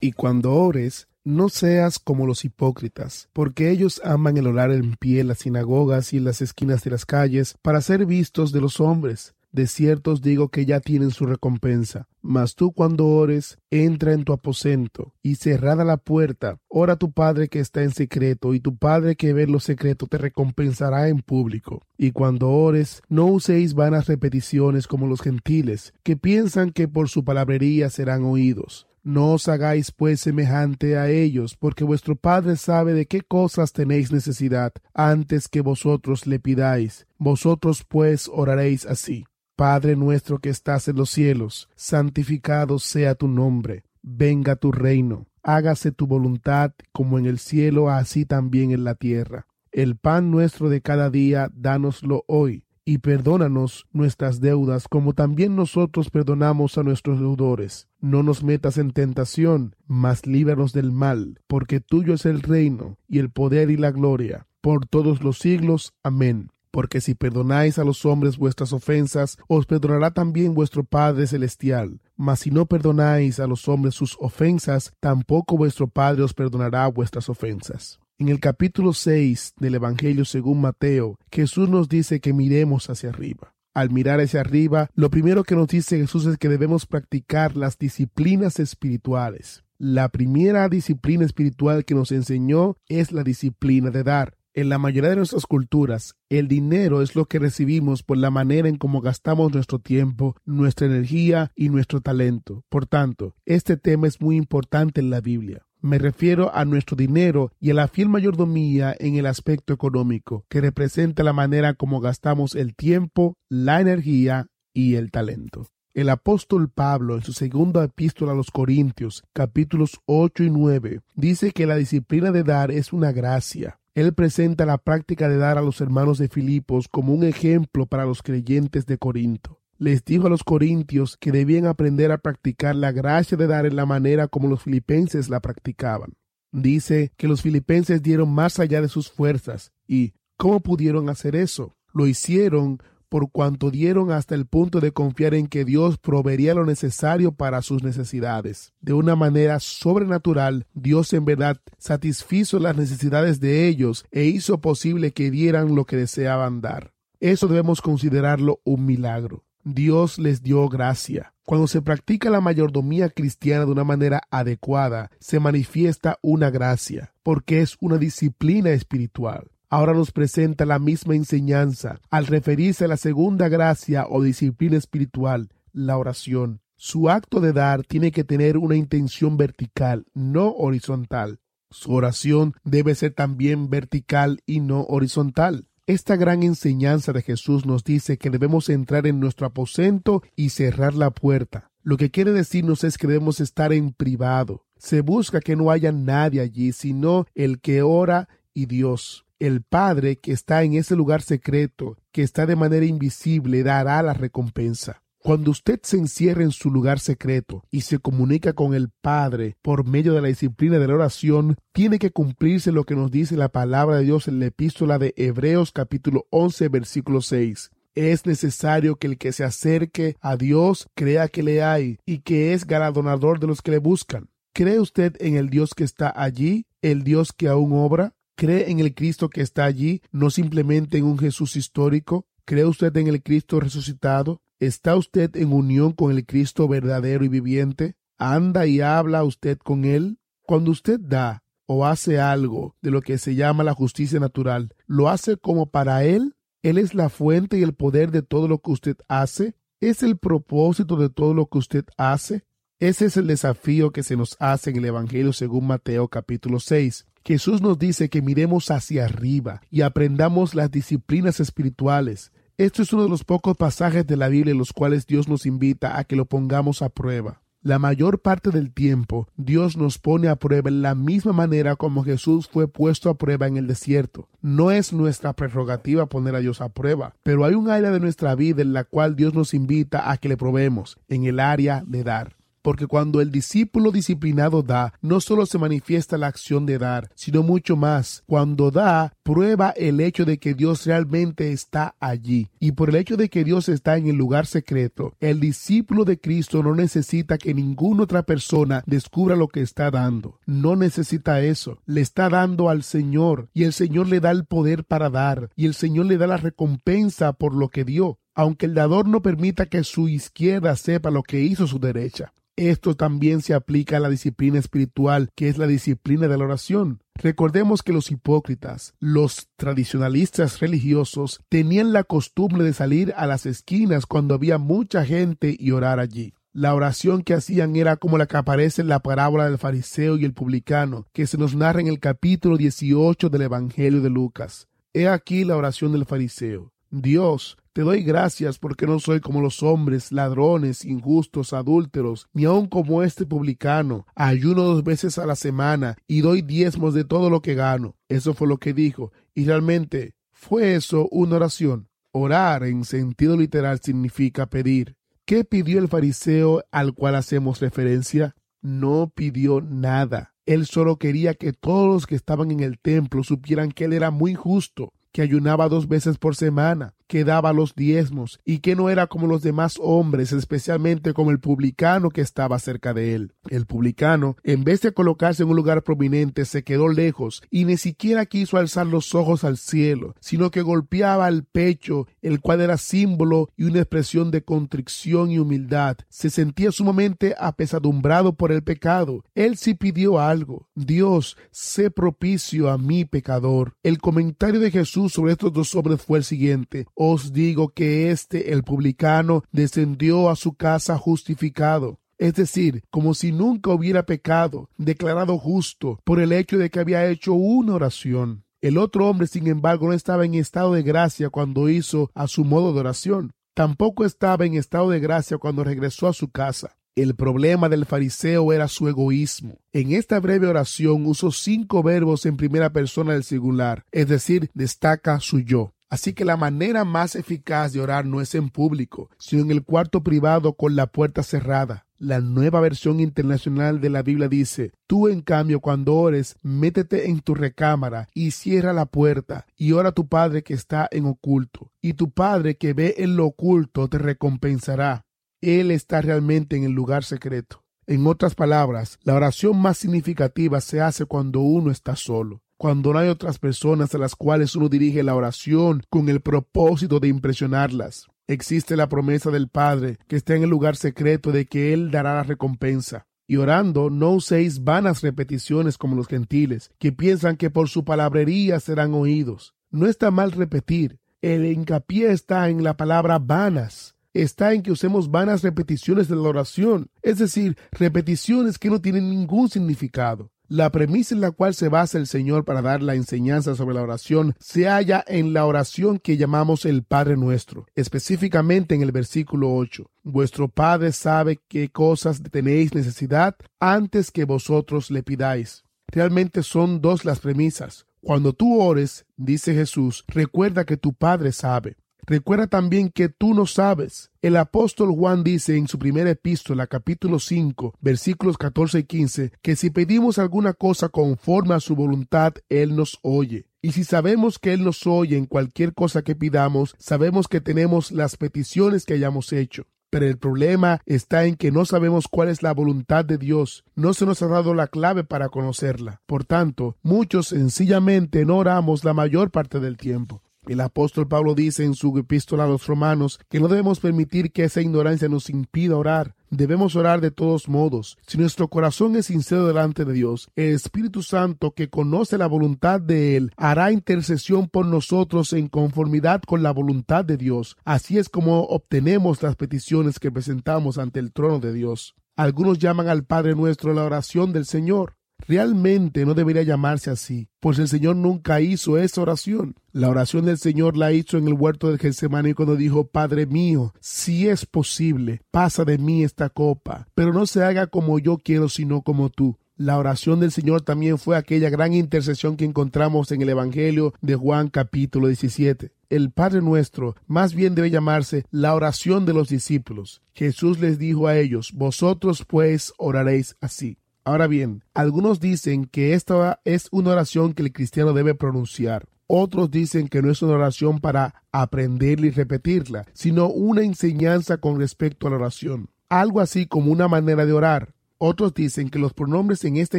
Y cuando ores, no seas como los hipócritas, porque ellos aman el orar en pie en las sinagogas y en las esquinas de las calles para ser vistos de los hombres. De cierto os digo que ya tienen su recompensa. Mas tú cuando ores, entra en tu aposento, y cerrada la puerta, ora a tu Padre que está en secreto, y tu Padre que ve lo secreto te recompensará en público. Y cuando ores, no uséis vanas repeticiones como los gentiles, que piensan que por su palabrería serán oídos. No os hagáis pues semejante a ellos, porque vuestro Padre sabe de qué cosas tenéis necesidad antes que vosotros le pidáis. Vosotros pues oraréis así. Padre nuestro que estás en los cielos, santificado sea tu nombre, venga tu reino, hágase tu voluntad como en el cielo, así también en la tierra. El pan nuestro de cada día, dánoslo hoy, y perdónanos nuestras deudas, como también nosotros perdonamos a nuestros deudores. No nos metas en tentación, mas líbranos del mal, porque tuyo es el reino, y el poder y la gloria, por todos los siglos. Amén porque si perdonáis a los hombres vuestras ofensas, os perdonará también vuestro Padre Celestial. Mas si no perdonáis a los hombres sus ofensas, tampoco vuestro Padre os perdonará vuestras ofensas. En el capítulo 6 del Evangelio según Mateo, Jesús nos dice que miremos hacia arriba. Al mirar hacia arriba, lo primero que nos dice Jesús es que debemos practicar las disciplinas espirituales. La primera disciplina espiritual que nos enseñó es la disciplina de dar. En la mayoría de nuestras culturas, el dinero es lo que recibimos por la manera en cómo gastamos nuestro tiempo, nuestra energía y nuestro talento. Por tanto, este tema es muy importante en la Biblia. Me refiero a nuestro dinero y a la fiel mayordomía en el aspecto económico, que representa la manera como gastamos el tiempo, la energía y el talento. El apóstol Pablo, en su segunda epístola a los Corintios, capítulos 8 y 9, dice que la disciplina de dar es una gracia. Él presenta la práctica de dar a los hermanos de Filipos como un ejemplo para los creyentes de Corinto. Les dijo a los corintios que debían aprender a practicar la gracia de dar en la manera como los filipenses la practicaban. Dice que los filipenses dieron más allá de sus fuerzas. ¿Y cómo pudieron hacer eso? Lo hicieron por cuanto dieron hasta el punto de confiar en que Dios proveería lo necesario para sus necesidades. De una manera sobrenatural, Dios en verdad satisfizo las necesidades de ellos e hizo posible que dieran lo que deseaban dar. Eso debemos considerarlo un milagro. Dios les dio gracia. Cuando se practica la mayordomía cristiana de una manera adecuada, se manifiesta una gracia, porque es una disciplina espiritual ahora nos presenta la misma enseñanza al referirse a la segunda gracia o disciplina espiritual, la oración. Su acto de dar tiene que tener una intención vertical, no horizontal. Su oración debe ser también vertical y no horizontal. Esta gran enseñanza de Jesús nos dice que debemos entrar en nuestro aposento y cerrar la puerta. Lo que quiere decirnos es que debemos estar en privado. Se busca que no haya nadie allí, sino el que ora y Dios el Padre que está en ese lugar secreto, que está de manera invisible, dará la recompensa. Cuando usted se encierra en su lugar secreto y se comunica con el Padre por medio de la disciplina de la oración, tiene que cumplirse lo que nos dice la palabra de Dios en la epístola de Hebreos capítulo 11 versículo 6. Es necesario que el que se acerque a Dios crea que le hay y que es galardonador de los que le buscan. ¿Cree usted en el Dios que está allí, el Dios que aún obra? ¿Cree en el Cristo que está allí, no simplemente en un Jesús histórico? ¿Cree usted en el Cristo resucitado? ¿Está usted en unión con el Cristo verdadero y viviente? ¿Anda y habla usted con Él? Cuando usted da o hace algo de lo que se llama la justicia natural, ¿lo hace como para Él? ¿Él es la fuente y el poder de todo lo que usted hace? ¿Es el propósito de todo lo que usted hace? Ese es el desafío que se nos hace en el Evangelio según Mateo capítulo 6. Jesús nos dice que miremos hacia arriba y aprendamos las disciplinas espirituales. Esto es uno de los pocos pasajes de la Biblia en los cuales Dios nos invita a que lo pongamos a prueba. La mayor parte del tiempo Dios nos pone a prueba en la misma manera como Jesús fue puesto a prueba en el desierto. No es nuestra prerrogativa poner a Dios a prueba, pero hay un área de nuestra vida en la cual Dios nos invita a que le probemos, en el área de dar. Porque cuando el discípulo disciplinado da, no solo se manifiesta la acción de dar, sino mucho más. Cuando da, prueba el hecho de que Dios realmente está allí. Y por el hecho de que Dios está en el lugar secreto, el discípulo de Cristo no necesita que ninguna otra persona descubra lo que está dando. No necesita eso. Le está dando al Señor y el Señor le da el poder para dar y el Señor le da la recompensa por lo que dio aunque el dador no permita que su izquierda sepa lo que hizo su derecha. Esto también se aplica a la disciplina espiritual, que es la disciplina de la oración. Recordemos que los hipócritas, los tradicionalistas religiosos, tenían la costumbre de salir a las esquinas cuando había mucha gente y orar allí. La oración que hacían era como la que aparece en la parábola del fariseo y el publicano, que se nos narra en el capítulo 18 del Evangelio de Lucas. He aquí la oración del fariseo. Dios, te doy gracias porque no soy como los hombres, ladrones, injustos, adúlteros, ni aun como este publicano. Ayuno dos veces a la semana y doy diezmos de todo lo que gano. Eso fue lo que dijo. Y realmente fue eso una oración. Orar en sentido literal significa pedir. ¿Qué pidió el fariseo al cual hacemos referencia? No pidió nada. Él solo quería que todos los que estaban en el templo supieran que él era muy justo, que ayunaba dos veces por semana, que daba los diezmos y que no era como los demás hombres, especialmente como el publicano que estaba cerca de él. El publicano, en vez de colocarse en un lugar prominente, se quedó lejos y ni siquiera quiso alzar los ojos al cielo, sino que golpeaba el pecho, el cual era símbolo y una expresión de contrición y humildad. Se sentía sumamente apesadumbrado por el pecado. Él sí pidió algo. Dios, sé propicio a mi pecador. El comentario de Jesús sobre estos dos hombres fue el siguiente os digo que éste, el publicano, descendió a su casa justificado es decir, como si nunca hubiera pecado, declarado justo por el hecho de que había hecho una oración. El otro hombre, sin embargo, no estaba en estado de gracia cuando hizo a su modo de oración. Tampoco estaba en estado de gracia cuando regresó a su casa. El problema del fariseo era su egoísmo. En esta breve oración usó cinco verbos en primera persona del singular, es decir, destaca su yo. Así que la manera más eficaz de orar no es en público, sino en el cuarto privado con la puerta cerrada. La nueva versión internacional de la Biblia dice, tú en cambio cuando ores, métete en tu recámara y cierra la puerta y ora a tu Padre que está en oculto, y tu Padre que ve en lo oculto te recompensará. Él está realmente en el lugar secreto. En otras palabras, la oración más significativa se hace cuando uno está solo cuando no hay otras personas a las cuales uno dirige la oración con el propósito de impresionarlas. Existe la promesa del Padre que está en el lugar secreto de que Él dará la recompensa. Y orando, no uséis vanas repeticiones como los gentiles, que piensan que por su palabrería serán oídos. No está mal repetir. El hincapié está en la palabra vanas. Está en que usemos vanas repeticiones de la oración, es decir, repeticiones que no tienen ningún significado. La premisa en la cual se basa el Señor para dar la enseñanza sobre la oración se halla en la oración que llamamos el Padre Nuestro, específicamente en el versículo 8. Vuestro Padre sabe qué cosas tenéis necesidad antes que vosotros le pidáis. Realmente son dos las premisas. Cuando tú ores, dice Jesús, recuerda que tu Padre sabe. Recuerda también que tú no sabes. El apóstol Juan dice en su primera epístola, capítulo 5, versículos 14 y 15, que si pedimos alguna cosa conforme a su voluntad, Él nos oye. Y si sabemos que Él nos oye en cualquier cosa que pidamos, sabemos que tenemos las peticiones que hayamos hecho. Pero el problema está en que no sabemos cuál es la voluntad de Dios. No se nos ha dado la clave para conocerla. Por tanto, muchos sencillamente no oramos la mayor parte del tiempo. El apóstol Pablo dice en su epístola a los romanos que no debemos permitir que esa ignorancia nos impida orar. Debemos orar de todos modos. Si nuestro corazón es sincero delante de Dios, el Espíritu Santo, que conoce la voluntad de Él, hará intercesión por nosotros en conformidad con la voluntad de Dios. Así es como obtenemos las peticiones que presentamos ante el trono de Dios. Algunos llaman al Padre nuestro la oración del Señor. Realmente no debería llamarse así, pues el Señor nunca hizo esa oración. La oración del Señor la hizo en el huerto del Getsemaní cuando dijo, Padre mío, si es posible, pasa de mí esta copa, pero no se haga como yo quiero, sino como tú. La oración del Señor también fue aquella gran intercesión que encontramos en el Evangelio de Juan capítulo 17. El Padre nuestro más bien debe llamarse la oración de los discípulos. Jesús les dijo a ellos, vosotros pues oraréis así. Ahora bien, algunos dicen que esta es una oración que el cristiano debe pronunciar. Otros dicen que no es una oración para aprenderla y repetirla, sino una enseñanza con respecto a la oración. Algo así como una manera de orar. Otros dicen que los pronombres en esta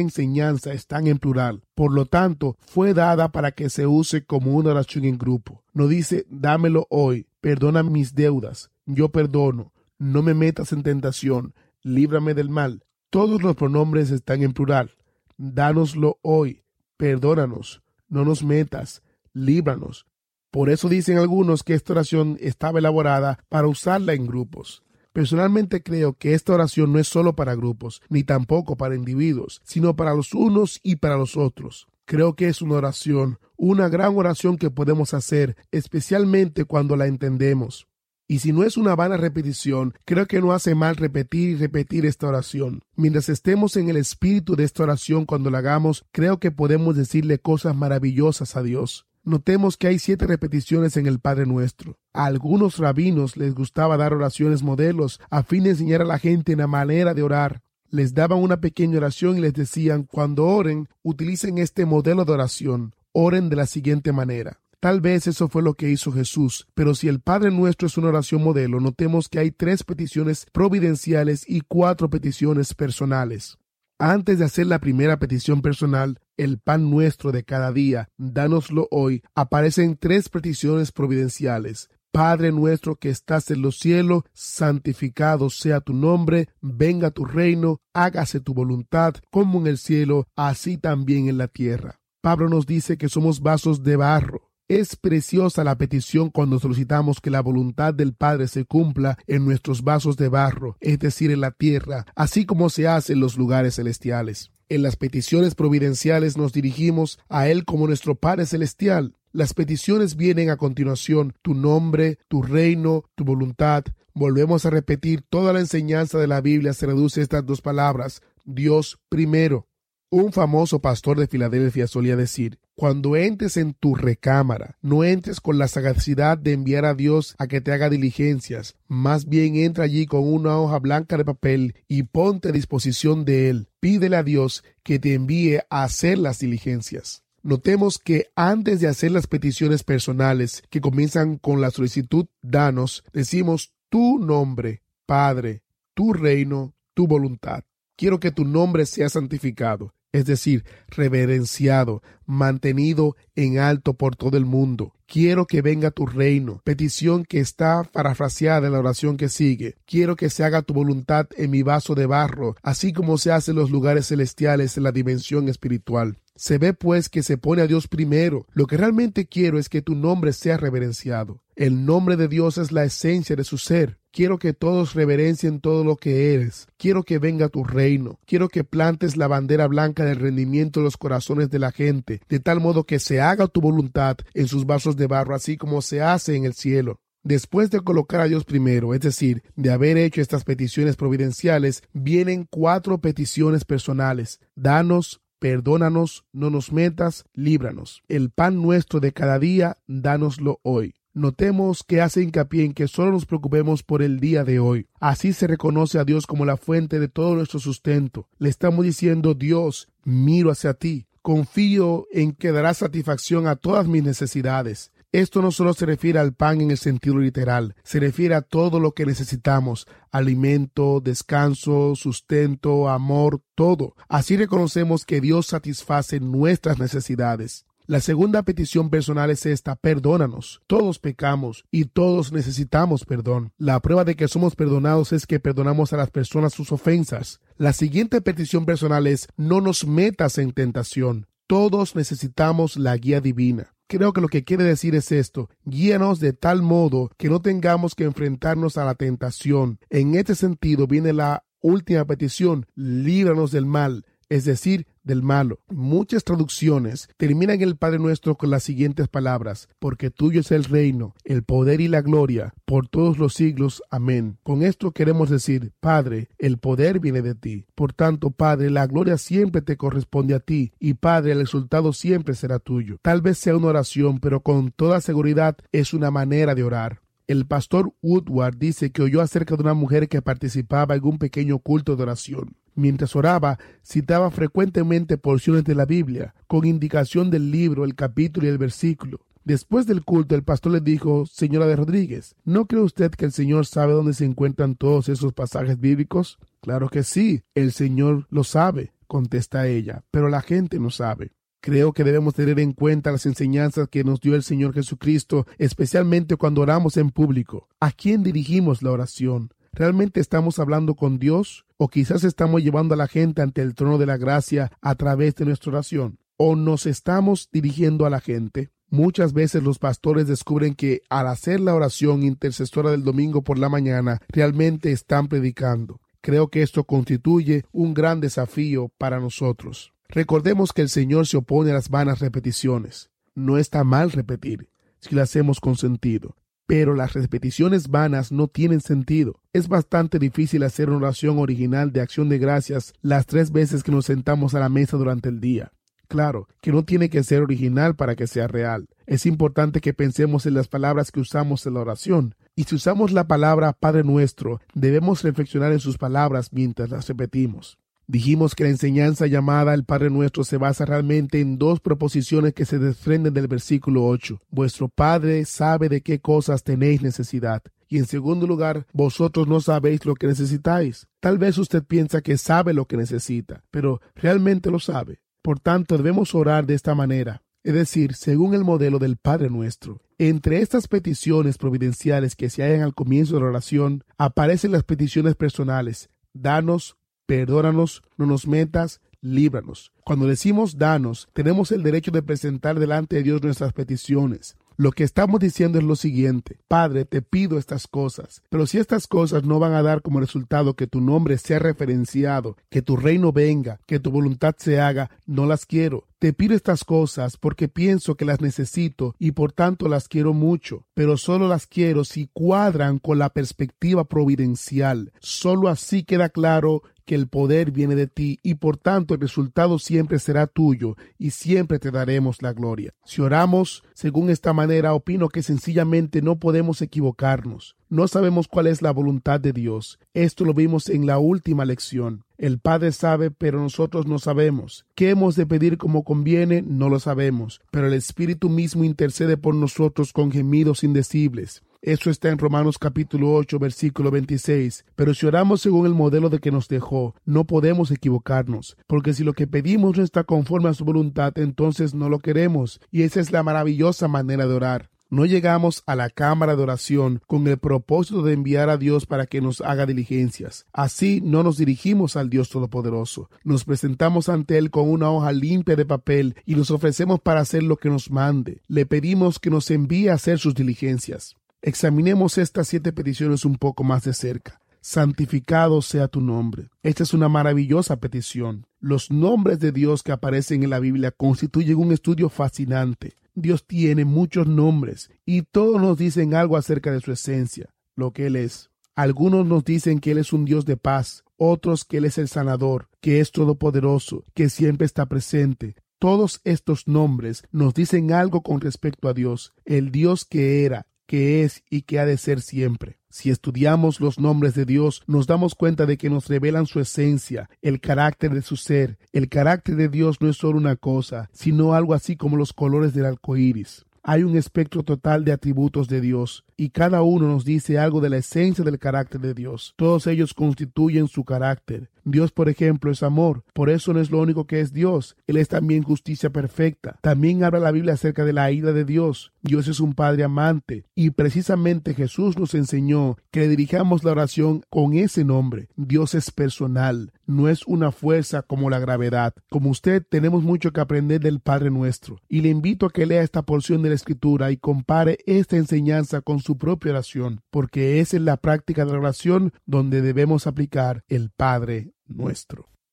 enseñanza están en plural, por lo tanto, fue dada para que se use como una oración en grupo. No dice dámelo hoy, perdona mis deudas, yo perdono, no me metas en tentación, líbrame del mal. Todos los pronombres están en plural. Dánoslo hoy, perdónanos, no nos metas, líbranos. Por eso dicen algunos que esta oración estaba elaborada para usarla en grupos. Personalmente creo que esta oración no es solo para grupos, ni tampoco para individuos, sino para los unos y para los otros. Creo que es una oración, una gran oración que podemos hacer, especialmente cuando la entendemos. Y si no es una vana repetición, creo que no hace mal repetir y repetir esta oración. Mientras estemos en el espíritu de esta oración cuando la hagamos, creo que podemos decirle cosas maravillosas a Dios. Notemos que hay siete repeticiones en el Padre Nuestro. A algunos rabinos les gustaba dar oraciones modelos a fin de enseñar a la gente la manera de orar. Les daban una pequeña oración y les decían, cuando oren, utilicen este modelo de oración. Oren de la siguiente manera. Tal vez eso fue lo que hizo Jesús, pero si el Padre nuestro es una oración modelo, notemos que hay tres peticiones providenciales y cuatro peticiones personales. Antes de hacer la primera petición personal, el pan nuestro de cada día, dánoslo hoy, aparecen tres peticiones providenciales. Padre nuestro que estás en los cielos, santificado sea tu nombre, venga tu reino, hágase tu voluntad, como en el cielo, así también en la tierra. Pablo nos dice que somos vasos de barro, es preciosa la petición cuando solicitamos que la voluntad del Padre se cumpla en nuestros vasos de barro, es decir, en la tierra, así como se hace en los lugares celestiales. En las peticiones providenciales nos dirigimos a Él como nuestro Padre Celestial. Las peticiones vienen a continuación, tu nombre, tu reino, tu voluntad. Volvemos a repetir, toda la enseñanza de la Biblia se reduce a estas dos palabras, Dios primero. Un famoso pastor de Filadelfia solía decir, cuando entres en tu recámara, no entres con la sagacidad de enviar a Dios a que te haga diligencias, más bien entra allí con una hoja blanca de papel y ponte a disposición de Él. Pídele a Dios que te envíe a hacer las diligencias. Notemos que antes de hacer las peticiones personales que comienzan con la solicitud danos, decimos tu nombre, Padre, tu reino, tu voluntad. Quiero que tu nombre sea santificado es decir, reverenciado, mantenido en alto por todo el mundo. Quiero que venga tu reino. Petición que está parafraseada en la oración que sigue. Quiero que se haga tu voluntad en mi vaso de barro, así como se hace en los lugares celestiales en la dimensión espiritual. Se ve pues que se pone a Dios primero. Lo que realmente quiero es que tu nombre sea reverenciado. El nombre de Dios es la esencia de su ser. Quiero que todos reverencien todo lo que eres. Quiero que venga tu reino. Quiero que plantes la bandera blanca del rendimiento en los corazones de la gente, de tal modo que se haga tu voluntad en sus vasos de barro, así como se hace en el cielo. Después de colocar a Dios primero, es decir, de haber hecho estas peticiones providenciales, vienen cuatro peticiones personales. Danos, perdónanos, no nos metas, líbranos. El pan nuestro de cada día, dánoslo hoy. Notemos que hace hincapié en que solo nos preocupemos por el día de hoy. Así se reconoce a Dios como la fuente de todo nuestro sustento. Le estamos diciendo, Dios, miro hacia ti. Confío en que darás satisfacción a todas mis necesidades. Esto no solo se refiere al pan en el sentido literal, se refiere a todo lo que necesitamos, alimento, descanso, sustento, amor, todo. Así reconocemos que Dios satisface nuestras necesidades. La segunda petición personal es esta, perdónanos. Todos pecamos y todos necesitamos perdón. La prueba de que somos perdonados es que perdonamos a las personas sus ofensas. La siguiente petición personal es, no nos metas en tentación. Todos necesitamos la guía divina. Creo que lo que quiere decir es esto, guíanos de tal modo que no tengamos que enfrentarnos a la tentación. En este sentido viene la última petición, líbranos del mal, es decir, del malo. Muchas traducciones terminan el Padre Nuestro con las siguientes palabras, porque tuyo es el reino, el poder y la gloria, por todos los siglos. Amén. Con esto queremos decir, Padre, el poder viene de ti. Por tanto, Padre, la gloria siempre te corresponde a ti, y Padre, el resultado siempre será tuyo. Tal vez sea una oración, pero con toda seguridad es una manera de orar. El pastor Woodward dice que oyó acerca de una mujer que participaba en un pequeño culto de oración. Mientras oraba, citaba frecuentemente porciones de la Biblia, con indicación del libro, el capítulo y el versículo. Después del culto, el pastor le dijo, Señora de Rodríguez, ¿no cree usted que el Señor sabe dónde se encuentran todos esos pasajes bíblicos? Claro que sí, el Señor lo sabe, contesta ella, pero la gente no sabe. Creo que debemos tener en cuenta las enseñanzas que nos dio el Señor Jesucristo, especialmente cuando oramos en público. ¿A quién dirigimos la oración? ¿Realmente estamos hablando con Dios? ¿O quizás estamos llevando a la gente ante el trono de la gracia a través de nuestra oración? ¿O nos estamos dirigiendo a la gente? Muchas veces los pastores descubren que al hacer la oración intercesora del domingo por la mañana, realmente están predicando. Creo que esto constituye un gran desafío para nosotros. Recordemos que el Señor se opone a las vanas repeticiones. No está mal repetir, si lo hacemos con sentido. Pero las repeticiones vanas no tienen sentido. Es bastante difícil hacer una oración original de acción de gracias las tres veces que nos sentamos a la mesa durante el día. Claro, que no tiene que ser original para que sea real. Es importante que pensemos en las palabras que usamos en la oración. Y si usamos la palabra Padre nuestro, debemos reflexionar en sus palabras mientras las repetimos. Dijimos que la enseñanza llamada el Padre Nuestro se basa realmente en dos proposiciones que se desprenden del versículo 8. Vuestro Padre sabe de qué cosas tenéis necesidad. Y en segundo lugar, vosotros no sabéis lo que necesitáis. Tal vez usted piensa que sabe lo que necesita, pero realmente lo sabe. Por tanto, debemos orar de esta manera, es decir, según el modelo del Padre Nuestro. Entre estas peticiones providenciales que se hallan al comienzo de la oración, aparecen las peticiones personales. Danos perdónanos, no nos metas, líbranos. Cuando decimos danos, tenemos el derecho de presentar delante de Dios nuestras peticiones. Lo que estamos diciendo es lo siguiente, Padre, te pido estas cosas, pero si estas cosas no van a dar como resultado que tu nombre sea referenciado, que tu reino venga, que tu voluntad se haga, no las quiero. Te pido estas cosas porque pienso que las necesito y por tanto las quiero mucho, pero solo las quiero si cuadran con la perspectiva providencial. Solo así queda claro que el poder viene de ti y por tanto el resultado siempre será tuyo y siempre te daremos la gloria. Si oramos según esta manera, opino que sencillamente no podemos equivocarnos. No sabemos cuál es la voluntad de Dios. Esto lo vimos en la última lección. El Padre sabe, pero nosotros no sabemos. ¿Qué hemos de pedir como conviene? No lo sabemos. Pero el Espíritu mismo intercede por nosotros con gemidos indecibles. Eso está en Romanos capítulo 8, versículo 26. Pero si oramos según el modelo de que nos dejó, no podemos equivocarnos, porque si lo que pedimos no está conforme a su voluntad, entonces no lo queremos. Y esa es la maravillosa manera de orar. No llegamos a la cámara de oración con el propósito de enviar a Dios para que nos haga diligencias. Así no nos dirigimos al Dios Todopoderoso. Nos presentamos ante Él con una hoja limpia de papel y nos ofrecemos para hacer lo que nos mande. Le pedimos que nos envíe a hacer sus diligencias. Examinemos estas siete peticiones un poco más de cerca. Santificado sea tu nombre. Esta es una maravillosa petición. Los nombres de Dios que aparecen en la Biblia constituyen un estudio fascinante. Dios tiene muchos nombres y todos nos dicen algo acerca de su esencia, lo que Él es. Algunos nos dicen que Él es un Dios de paz, otros que Él es el sanador, que es todopoderoso, que siempre está presente, todos estos nombres nos dicen algo con respecto a Dios, el Dios que era, que es y que ha de ser siempre. Si estudiamos los nombres de Dios, nos damos cuenta de que nos revelan su esencia, el carácter de su ser. El carácter de Dios no es solo una cosa, sino algo así como los colores del arco iris. Hay un espectro total de atributos de Dios, y cada uno nos dice algo de la esencia del carácter de Dios. Todos ellos constituyen su carácter. Dios, por ejemplo, es amor. Por eso no es lo único que es Dios. Él es también justicia perfecta. También habla la Biblia acerca de la ira de Dios. Dios es un Padre amante. Y precisamente Jesús nos enseñó que le dirijamos la oración con ese nombre. Dios es personal. No es una fuerza como la gravedad. Como usted, tenemos mucho que aprender del Padre nuestro. Y le invito a que lea esta porción de la Escritura y compare esta enseñanza con su propia oración, porque es en la práctica de la oración donde debemos aplicar el Padre nuestro.